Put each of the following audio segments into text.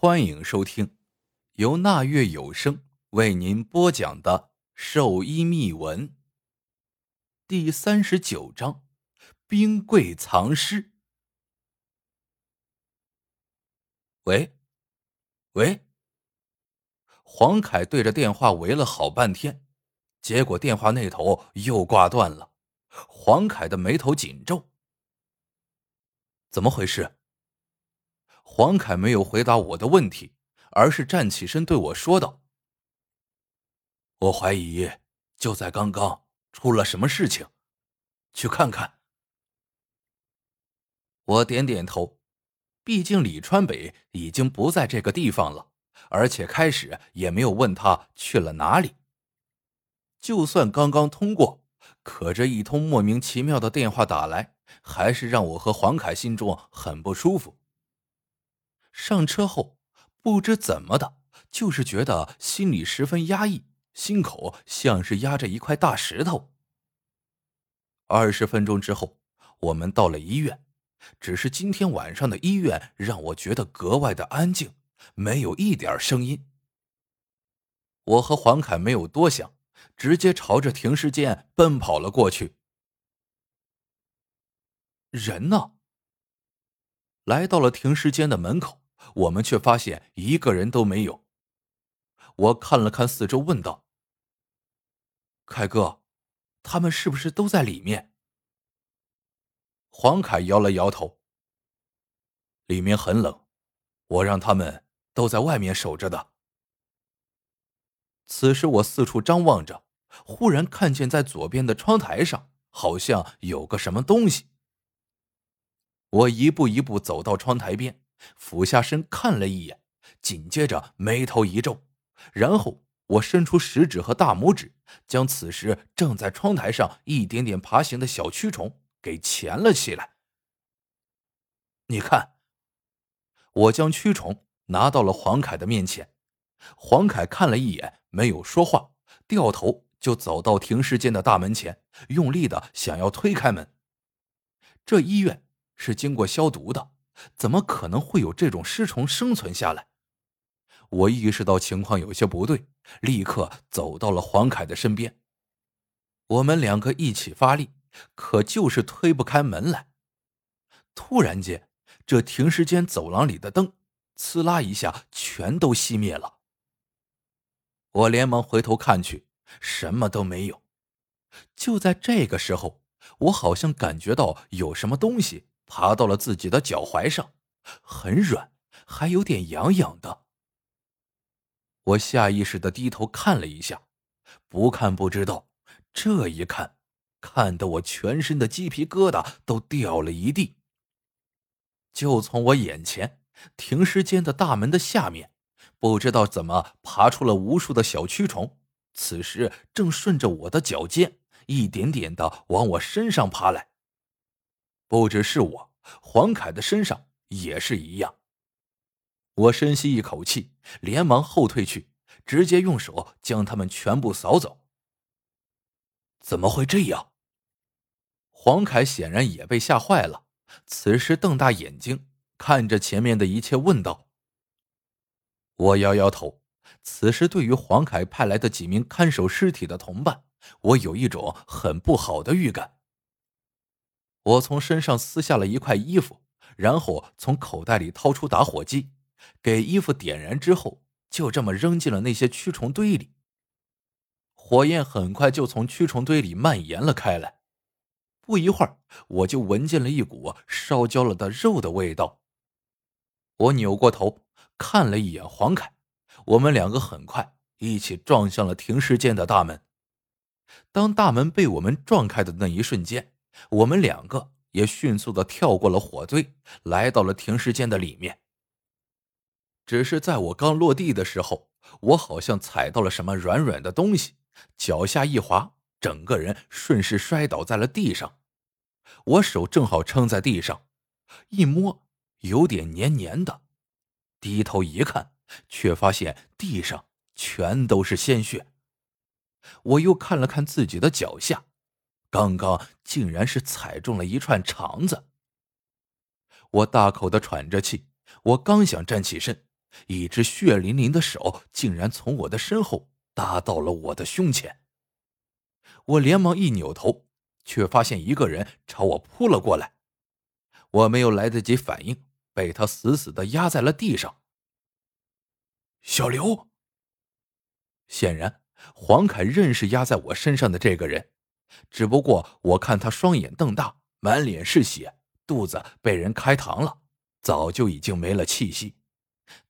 欢迎收听由那月有声为您播讲的《兽医秘闻》第三十九章：冰柜藏尸。喂，喂。黄凯对着电话围了好半天，结果电话那头又挂断了。黄凯的眉头紧皱，怎么回事？黄凯没有回答我的问题，而是站起身对我说道：“我怀疑就在刚刚出了什么事情，去看看。”我点点头，毕竟李川北已经不在这个地方了，而且开始也没有问他去了哪里。就算刚刚通过，可这一通莫名其妙的电话打来，还是让我和黄凯心中很不舒服。上车后，不知怎么的，就是觉得心里十分压抑，心口像是压着一块大石头。二十分钟之后，我们到了医院，只是今天晚上的医院让我觉得格外的安静，没有一点声音。我和黄凯没有多想，直接朝着停尸间奔跑了过去。人呢？来到了停尸间的门口。我们却发现一个人都没有。我看了看四周，问道：“凯哥，他们是不是都在里面？”黄凯摇了摇头：“里面很冷，我让他们都在外面守着的。”此时我四处张望着，忽然看见在左边的窗台上好像有个什么东西。我一步一步走到窗台边。俯下身看了一眼，紧接着眉头一皱，然后我伸出食指和大拇指，将此时正在窗台上一点点爬行的小蛆虫给钳了起来。你看，我将蛆虫拿到了黄凯的面前，黄凯看了一眼，没有说话，掉头就走到停尸间的大门前，用力的想要推开门。这医院是经过消毒的。怎么可能会有这种尸虫生存下来？我意识到情况有些不对，立刻走到了黄凯的身边。我们两个一起发力，可就是推不开门来。突然间，这停尸间走廊里的灯“呲啦”一下全都熄灭了。我连忙回头看去，什么都没有。就在这个时候，我好像感觉到有什么东西。爬到了自己的脚踝上，很软，还有点痒痒的。我下意识的低头看了一下，不看不知道，这一看，看得我全身的鸡皮疙瘩都掉了一地。就从我眼前停尸间的大门的下面，不知道怎么爬出了无数的小蛆虫，此时正顺着我的脚尖一点点的往我身上爬来。不只是我，黄凯的身上也是一样。我深吸一口气，连忙后退去，直接用手将他们全部扫走。怎么会这样？黄凯显然也被吓坏了，此时瞪大眼睛看着前面的一切，问道：“我摇摇头。此时对于黄凯派来的几名看守尸体的同伴，我有一种很不好的预感。”我从身上撕下了一块衣服，然后从口袋里掏出打火机，给衣服点燃之后，就这么扔进了那些蛆虫堆里。火焰很快就从蛆虫堆里蔓延了开来，不一会儿，我就闻见了一股烧焦了的肉的味道。我扭过头看了一眼黄凯，我们两个很快一起撞向了停尸间的大门。当大门被我们撞开的那一瞬间，我们两个也迅速的跳过了火堆，来到了停尸间的里面。只是在我刚落地的时候，我好像踩到了什么软软的东西，脚下一滑，整个人顺势摔倒在了地上。我手正好撑在地上，一摸有点黏黏的，低头一看，却发现地上全都是鲜血。我又看了看自己的脚下。刚刚竟然是踩中了一串肠子，我大口的喘着气，我刚想站起身，一只血淋淋的手竟然从我的身后搭到了我的胸前。我连忙一扭头，却发现一个人朝我扑了过来。我没有来得及反应，被他死死的压在了地上。小刘，显然黄凯认识压在我身上的这个人，只不过我看他双眼瞪大，满脸是血，肚子被人开膛了，早就已经没了气息。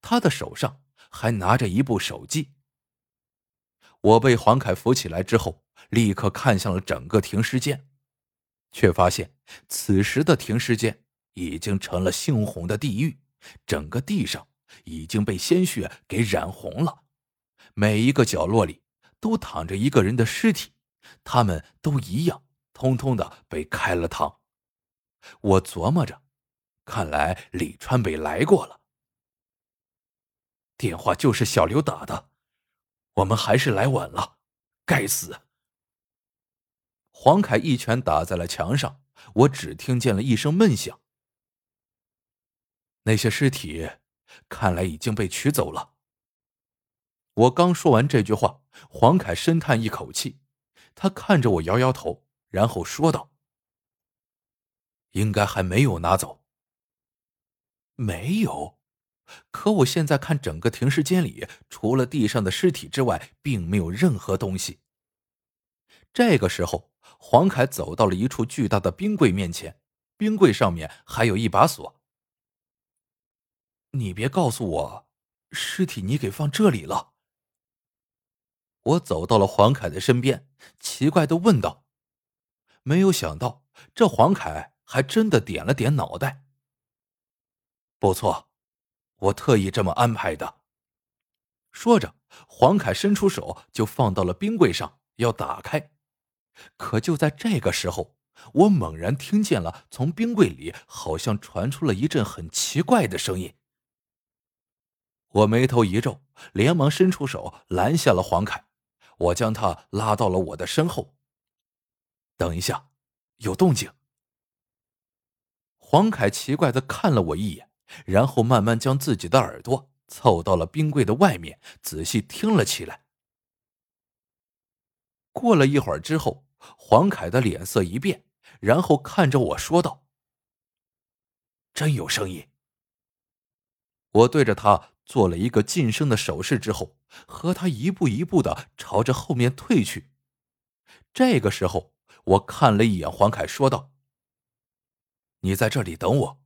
他的手上还拿着一部手机。我被黄凯扶起来之后，立刻看向了整个停尸间，却发现此时的停尸间已经成了猩红的地狱，整个地上。已经被鲜血给染红了，每一个角落里都躺着一个人的尸体，他们都一样，通通的被开了膛。我琢磨着，看来李川北来过了。电话就是小刘打的，我们还是来晚了，该死！黄凯一拳打在了墙上，我只听见了一声闷响。那些尸体。看来已经被取走了。我刚说完这句话，黄凯深叹一口气，他看着我摇摇头，然后说道：“应该还没有拿走。”没有，可我现在看整个停尸间里，除了地上的尸体之外，并没有任何东西。这个时候，黄凯走到了一处巨大的冰柜面前，冰柜上面还有一把锁。你别告诉我，尸体你给放这里了。我走到了黄凯的身边，奇怪的问道：“没有想到，这黄凯还真的点了点脑袋。不错，我特意这么安排的。”说着，黄凯伸出手就放到了冰柜上，要打开。可就在这个时候，我猛然听见了从冰柜里好像传出了一阵很奇怪的声音。我眉头一皱，连忙伸出手拦下了黄凯。我将他拉到了我的身后。等一下，有动静。黄凯奇怪的看了我一眼，然后慢慢将自己的耳朵凑到了冰柜的外面，仔细听了起来。过了一会儿之后，黄凯的脸色一变，然后看着我说道：“真有声音。”我对着他。做了一个噤声的手势之后，和他一步一步的朝着后面退去。这个时候，我看了一眼黄凯，说道：“你在这里等我。”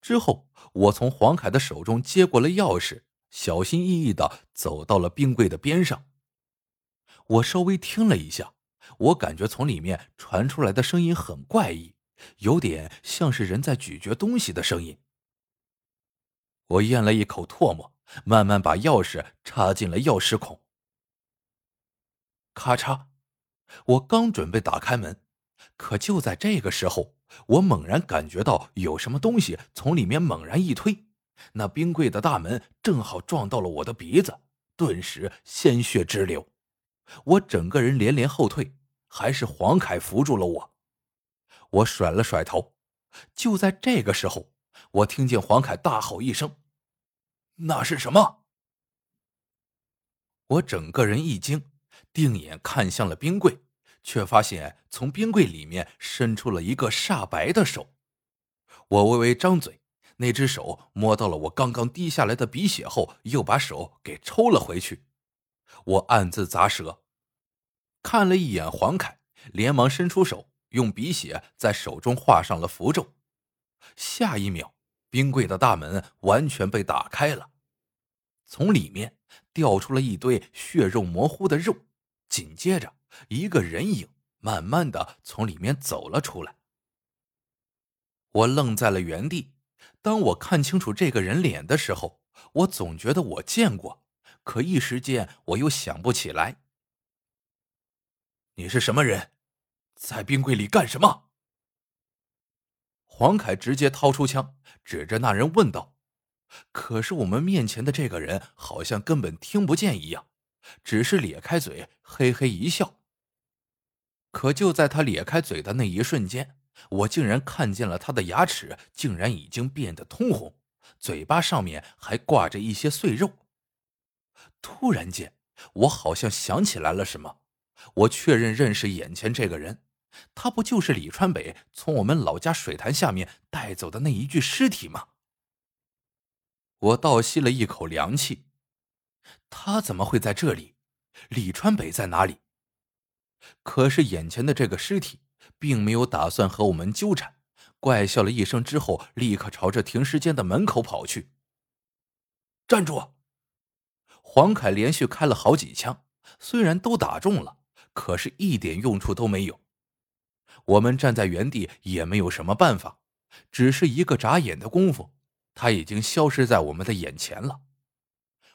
之后，我从黄凯的手中接过了钥匙，小心翼翼的走到了冰柜的边上。我稍微听了一下，我感觉从里面传出来的声音很怪异，有点像是人在咀嚼东西的声音。我咽了一口唾沫，慢慢把钥匙插进了钥匙孔。咔嚓！我刚准备打开门，可就在这个时候，我猛然感觉到有什么东西从里面猛然一推，那冰柜的大门正好撞到了我的鼻子，顿时鲜血直流。我整个人连连后退，还是黄凯扶住了我。我甩了甩头。就在这个时候。我听见黄凯大吼一声：“那是什么？”我整个人一惊，定眼看向了冰柜，却发现从冰柜里面伸出了一个煞白的手。我微微张嘴，那只手摸到了我刚刚滴下来的鼻血后，又把手给抽了回去。我暗自咂舌，看了一眼黄凯，连忙伸出手，用鼻血在手中画上了符咒。下一秒。冰柜的大门完全被打开了，从里面掉出了一堆血肉模糊的肉，紧接着一个人影慢慢的从里面走了出来。我愣在了原地。当我看清楚这个人脸的时候，我总觉得我见过，可一时间我又想不起来。你是什么人，在冰柜里干什么？黄凯直接掏出枪，指着那人问道：“可是我们面前的这个人好像根本听不见一样，只是咧开嘴，嘿嘿一笑。可就在他咧开嘴的那一瞬间，我竟然看见了他的牙齿竟然已经变得通红，嘴巴上面还挂着一些碎肉。突然间，我好像想起来了什么，我确认认识眼前这个人，他不就是李川北从我们老家水潭下面带走的那一具尸体吗？我倒吸了一口凉气，他怎么会在这里？李川北在哪里？可是眼前的这个尸体并没有打算和我们纠缠，怪笑了一声之后，立刻朝着停尸间的门口跑去。站住！黄凯连续开了好几枪，虽然都打中了，可是一点用处都没有。我们站在原地也没有什么办法，只是一个眨眼的功夫，他已经消失在我们的眼前了。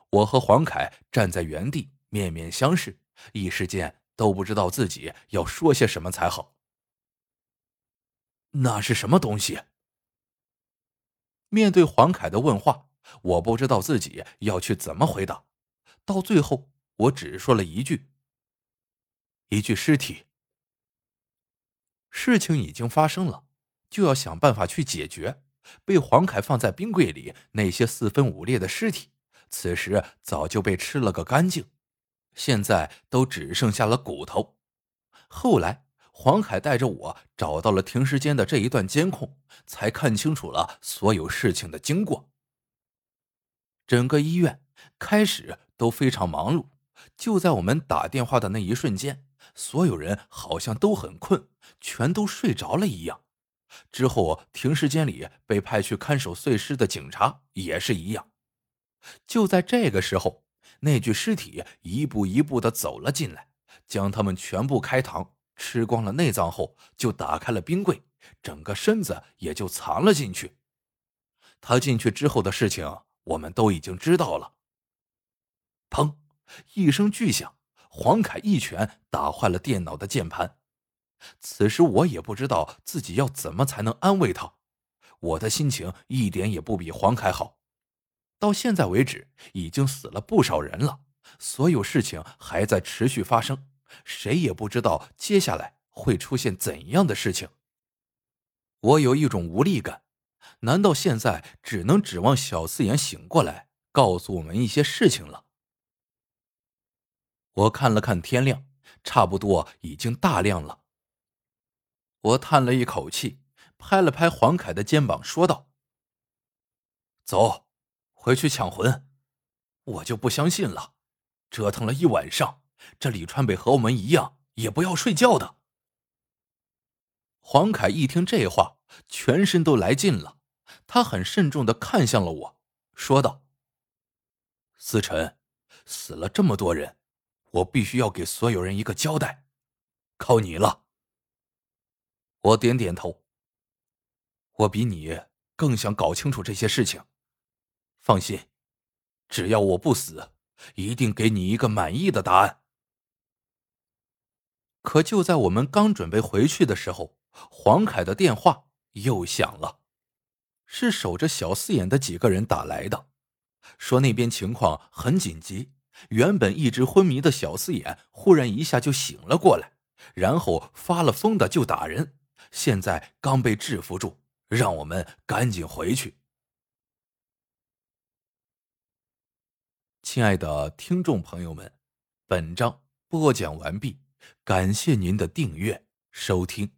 我和黄凯站在原地，面面相视，一时间。都不知道自己要说些什么才好。那是什么东西？面对黄凯的问话，我不知道自己要去怎么回答。到最后，我只说了一句：“一具尸体。”事情已经发生了，就要想办法去解决。被黄凯放在冰柜里那些四分五裂的尸体，此时早就被吃了个干净。现在都只剩下了骨头。后来，黄凯带着我找到了停尸间的这一段监控，才看清楚了所有事情的经过。整个医院开始都非常忙碌，就在我们打电话的那一瞬间，所有人好像都很困，全都睡着了一样。之后，停尸间里被派去看守碎尸的警察也是一样。就在这个时候。那具尸体一步一步的走了进来，将他们全部开膛，吃光了内脏后，就打开了冰柜，整个身子也就藏了进去。他进去之后的事情，我们都已经知道了。砰！一声巨响，黄凯一拳打坏了电脑的键盘。此时我也不知道自己要怎么才能安慰他，我的心情一点也不比黄凯好。到现在为止，已经死了不少人了，所有事情还在持续发生，谁也不知道接下来会出现怎样的事情。我有一种无力感，难道现在只能指望小四眼醒过来，告诉我们一些事情了？我看了看天亮，差不多已经大亮了。我叹了一口气，拍了拍黄凯的肩膀，说道：“走。”回去抢魂，我就不相信了。折腾了一晚上，这李川北和我们一样，也不要睡觉的。黄凯一听这话，全身都来劲了。他很慎重的看向了我，说道：“思辰，死了这么多人，我必须要给所有人一个交代，靠你了。”我点点头。我比你更想搞清楚这些事情。放心，只要我不死，一定给你一个满意的答案。可就在我们刚准备回去的时候，黄凯的电话又响了，是守着小四眼的几个人打来的，说那边情况很紧急。原本一直昏迷的小四眼忽然一下就醒了过来，然后发了疯的就打人，现在刚被制服住，让我们赶紧回去。亲爱的听众朋友们，本章播讲完毕，感谢您的订阅收听。